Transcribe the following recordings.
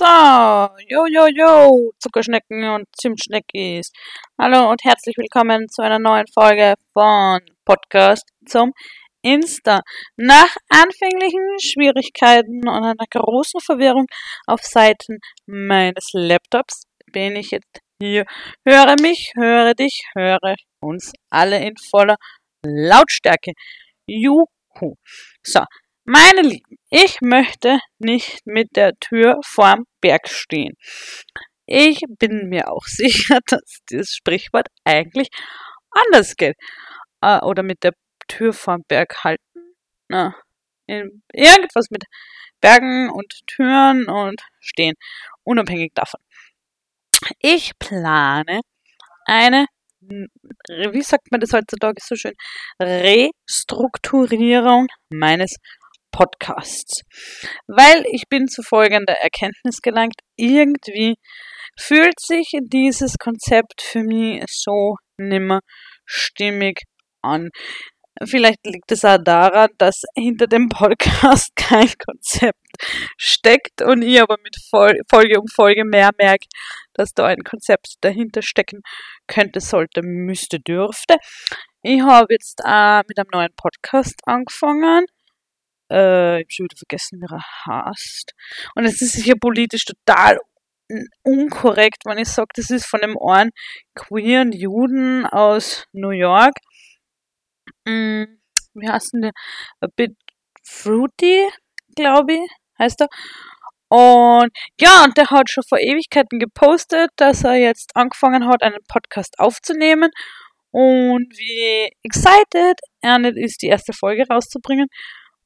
So, jo, jo, jo, Zuckerschnecken und Zimtschneckis. Hallo und herzlich willkommen zu einer neuen Folge von Podcast zum Insta. Nach anfänglichen Schwierigkeiten und einer großen Verwirrung auf Seiten meines Laptops bin ich jetzt hier. Höre mich, höre dich, höre uns alle in voller Lautstärke. Juhu. So, meine Lieben, ich möchte nicht mit der Tür vorm Berg stehen. Ich bin mir auch sicher, dass dieses Sprichwort eigentlich anders geht. Äh, oder mit der Tür vorm Berg halten. Na, irgendwas mit Bergen und Türen und stehen. Unabhängig davon. Ich plane eine, wie sagt man das heutzutage so schön, Restrukturierung meines Podcasts. Weil ich bin zu folgender Erkenntnis gelangt, irgendwie fühlt sich dieses Konzept für mich so nimmer stimmig an. Vielleicht liegt es auch daran, dass hinter dem Podcast kein Konzept steckt und ich aber mit Folge um Folge mehr merke, dass da ein Konzept dahinter stecken könnte, sollte, müsste, dürfte. Ich habe jetzt auch mit einem neuen Podcast angefangen äh, ich habe schon wieder vergessen, wie er heißt. Und es ist sicher politisch total unkorrekt, wenn ich sage, das ist von einem einen queeren Juden aus New York. Hm, wie heißt denn der? A bit fruity, glaube ich, heißt er. Und ja, und der hat schon vor Ewigkeiten gepostet, dass er jetzt angefangen hat, einen Podcast aufzunehmen und wie excited er nicht ist, die erste Folge rauszubringen.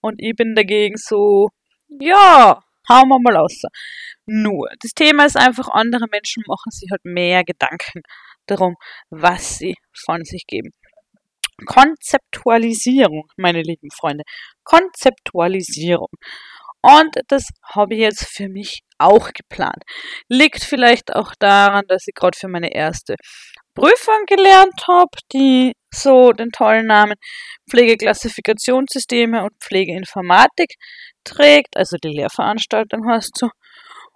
Und ich bin dagegen so, ja, hauen wir mal aus. Nur, das Thema ist einfach, andere Menschen machen sich halt mehr Gedanken darum, was sie von sich geben. Konzeptualisierung, meine lieben Freunde. Konzeptualisierung. Und das habe ich jetzt für mich auch geplant. Liegt vielleicht auch daran, dass ich gerade für meine erste Prüfung gelernt habe, die so den tollen Namen Pflegeklassifikationssysteme und Pflegeinformatik trägt, also die Lehrveranstaltung hast du.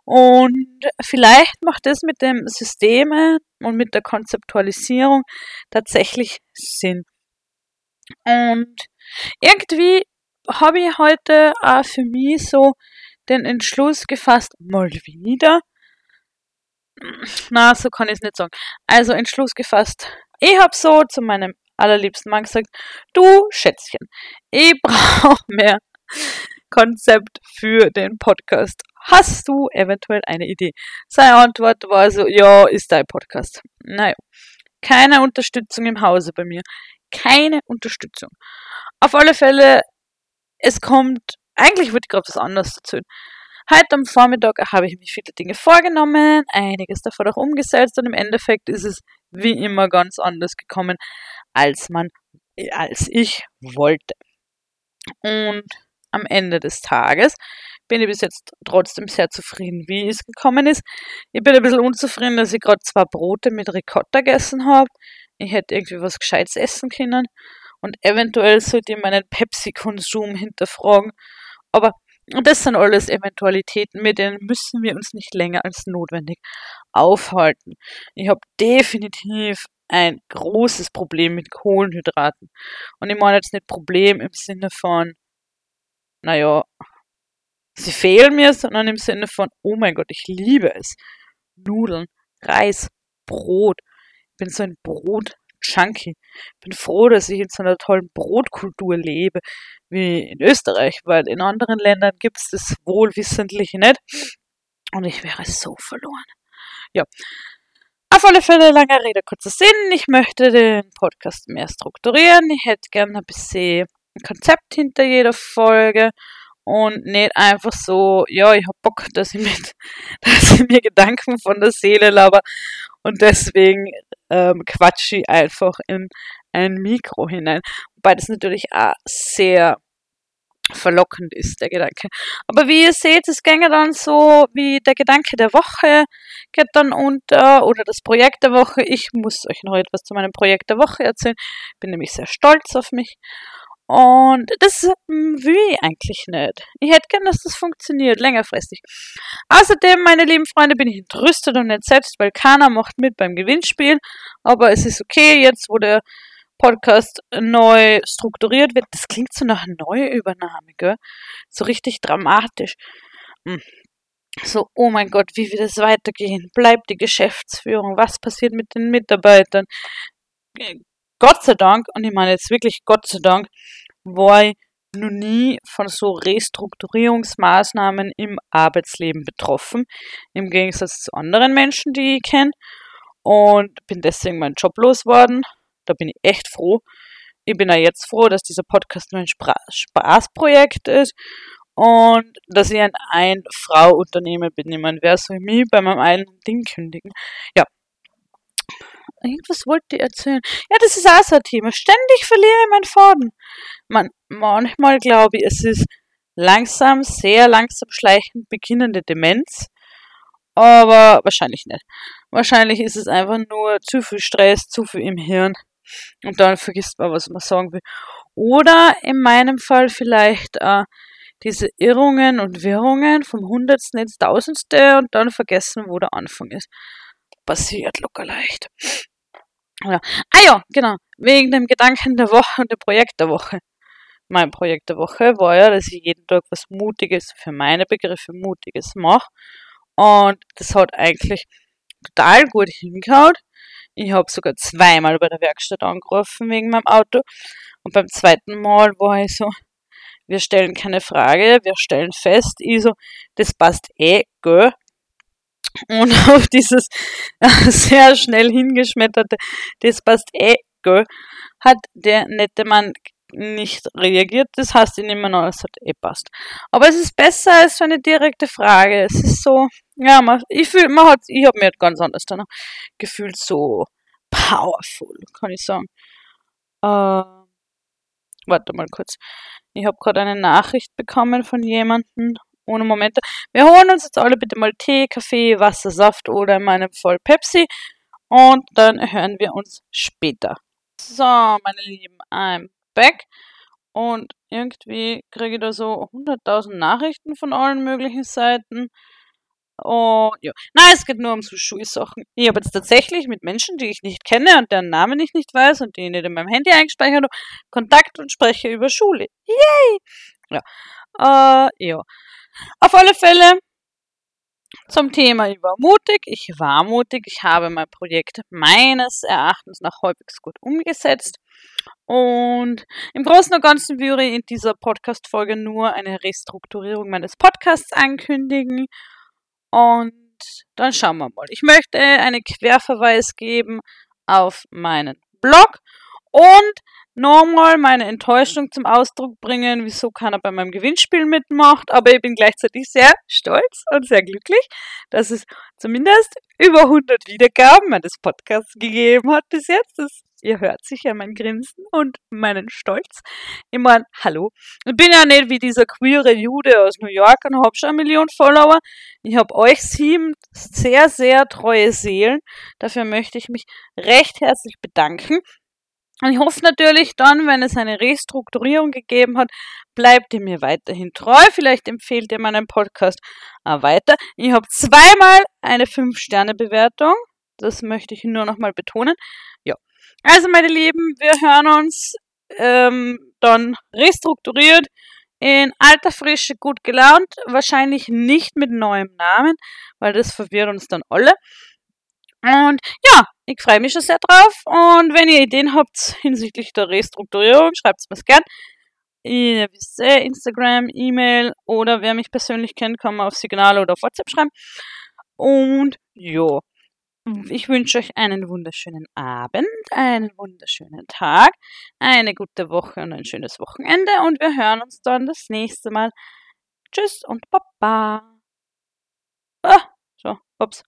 Und vielleicht macht das mit dem Systeme und mit der Konzeptualisierung tatsächlich Sinn. Und irgendwie habe ich heute auch für mich so den Entschluss gefasst, mal wieder. Na, so kann ich es nicht sagen. Also Entschluss gefasst. Ich habe so zu meinem allerliebsten Mann gesagt, du Schätzchen, ich brauche mehr Konzept für den Podcast. Hast du eventuell eine Idee? Seine Antwort war so, ja, ist dein Podcast. Naja, keine Unterstützung im Hause bei mir. Keine Unterstützung. Auf alle Fälle, es kommt, eigentlich würde ich gerade was anderes erzählen. Heute am Vormittag habe ich mir viele Dinge vorgenommen, einiges davon auch umgesetzt und im Endeffekt ist es wie immer ganz anders gekommen, als man, als ich wollte. Und am Ende des Tages bin ich bis jetzt trotzdem sehr zufrieden, wie es gekommen ist. Ich bin ein bisschen unzufrieden, dass ich gerade zwei Brote mit Ricotta gegessen habe. Ich hätte irgendwie was Gescheites essen können. Und eventuell sollte ich meinen Pepsi-Konsum hinterfragen. Aber das sind alles Eventualitäten, mit denen müssen wir uns nicht länger als notwendig aufhalten. Ich habe definitiv ein großes Problem mit Kohlenhydraten. Und ich meine jetzt nicht Problem im Sinne von, naja, sie fehlen mir, sondern im Sinne von, oh mein Gott, ich liebe es. Nudeln, Reis, Brot. Ich bin so ein Brot-Junkie. Ich bin froh, dass ich in so einer tollen Brotkultur lebe, wie in Österreich, weil in anderen Ländern gibt es das wohlwissentlich nicht. Und ich wäre so verloren. Ja, auf alle Fälle, lange Rede, kurzer Sinn. Ich möchte den Podcast mehr strukturieren. Ich hätte gerne ein bisschen ein Konzept hinter jeder Folge und nicht einfach so, ja, ich hab Bock, dass ich, mit, dass ich mir Gedanken von der Seele laber und deswegen ähm, quatsche ich einfach in ein Mikro hinein. Wobei das natürlich auch sehr verlockend ist, der Gedanke. Aber wie ihr seht, es ginge dann so wie der Gedanke der Woche geht dann unter oder das Projekt der Woche. Ich muss euch noch etwas zu meinem Projekt der Woche erzählen. Bin nämlich sehr stolz auf mich. Und das hm, will ich eigentlich nicht. Ich hätte gern, dass das funktioniert, längerfristig. Außerdem, meine lieben Freunde, bin ich entrüstet und entsetzt, weil keiner macht mit beim Gewinnspiel. Aber es ist okay, jetzt wo der Podcast neu strukturiert wird. Das klingt so nach Neuübernahme, gell? So richtig dramatisch. Hm. So, oh mein Gott, wie wird es weitergehen? Bleibt die Geschäftsführung? Was passiert mit den Mitarbeitern? Gott sei Dank, und ich meine jetzt wirklich Gott sei Dank, war ich noch nie von so Restrukturierungsmaßnahmen im Arbeitsleben betroffen, im Gegensatz zu anderen Menschen, die ich kenne. Und bin deswegen meinen Job losgeworden. Da bin ich echt froh. Ich bin ja jetzt froh, dass dieser Podcast nur ein Spaßprojekt ist und dass ich ein Ein-Frau-Unternehmen bin. Ich meine, wer soll mich bei meinem eigenen Ding kündigen? Ja, Irgendwas wollte ich erzählen. Ja, das ist auch so ein Thema. Ständig verliere ich meinen Faden. Man, manchmal glaube ich, es ist langsam, sehr langsam schleichend beginnende Demenz. Aber wahrscheinlich nicht. Wahrscheinlich ist es einfach nur zu viel Stress, zu viel im Hirn. Und dann vergisst man, was man sagen will. Oder in meinem Fall vielleicht äh, diese Irrungen und Wirrungen vom Hundertsten ins Tausendste und dann vergessen, wo der Anfang ist passiert locker leicht. Ja. Ah ja, genau. Wegen dem Gedanken der Woche und dem Projekt der Woche. Mein Projekt der Woche war ja, dass ich jeden Tag was Mutiges, für meine Begriffe Mutiges mache. Und das hat eigentlich total gut hingehauen. Ich habe sogar zweimal bei der Werkstatt angerufen wegen meinem Auto. Und beim zweiten Mal war ich so, wir stellen keine Frage, wir stellen fest, ich so, das passt eh, gell? Und auf dieses sehr schnell hingeschmetterte, das passt eh, gell, hat der nette Mann nicht reagiert. Das heißt, ich nehme an, es hat eh passt. Aber es ist besser als so eine direkte Frage. Es ist so, ja, man, ich fühle, man hat, ich habe mir ganz anders danach gefühlt, so powerful, kann ich sagen. Äh, warte mal kurz. Ich habe gerade eine Nachricht bekommen von jemandem ohne Momente. Wir holen uns jetzt alle bitte mal Tee, Kaffee, Wasser, Saft oder in meinem Fall Pepsi und dann hören wir uns später. So, meine Lieben, I'm back und irgendwie kriege ich da so 100.000 Nachrichten von allen möglichen Seiten. Und ja, nein, es geht nur um so Schulsachen. Ich habe jetzt tatsächlich mit Menschen, die ich nicht kenne und deren Namen ich nicht weiß und die ich nicht in meinem Handy eingespeichert habe, Kontakt und spreche über Schule. Yay! Ja. Äh, ja. Auf alle Fälle zum Thema, mutig, ich war mutig, ich habe mein Projekt meines Erachtens nach halbwegs gut umgesetzt. Und im Großen und Ganzen würde ich in dieser Podcast-Folge nur eine Restrukturierung meines Podcasts ankündigen. Und dann schauen wir mal. Ich möchte einen Querverweis geben auf meinen Blog und nochmal meine Enttäuschung zum Ausdruck bringen, wieso keiner bei meinem Gewinnspiel mitmacht. Aber ich bin gleichzeitig sehr stolz und sehr glücklich, dass es zumindest über 100 Wiedergaben meines Podcasts gegeben hat bis jetzt. Das, ihr hört sicher mein Grinsen und meinen Stolz. Ich meine, hallo. Ich bin ja nicht wie dieser queere Jude aus New York und habe schon eine Million Follower. Ich habe euch sieben sehr, sehr treue Seelen. Dafür möchte ich mich recht herzlich bedanken. Und ich hoffe natürlich dann, wenn es eine Restrukturierung gegeben hat, bleibt ihr mir weiterhin treu. Vielleicht empfehlt ihr meinen Podcast auch weiter. Ich habe zweimal eine 5-Sterne-Bewertung. Das möchte ich nur nochmal betonen. Ja. Also, meine Lieben, wir hören uns ähm, dann restrukturiert in alter Frische gut gelaunt. Wahrscheinlich nicht mit neuem Namen, weil das verwirrt uns dann alle. Und ja, ich freue mich schon sehr drauf. Und wenn ihr Ideen habt hinsichtlich der Restrukturierung, schreibt es mir gern. Ihr wisst eh, Instagram, E-Mail oder wer mich persönlich kennt, kann mir auf Signal oder auf WhatsApp schreiben. Und ja, ich wünsche euch einen wunderschönen Abend, einen wunderschönen Tag, eine gute Woche und ein schönes Wochenende. Und wir hören uns dann das nächste Mal. Tschüss und Baba. Ah, so, ups.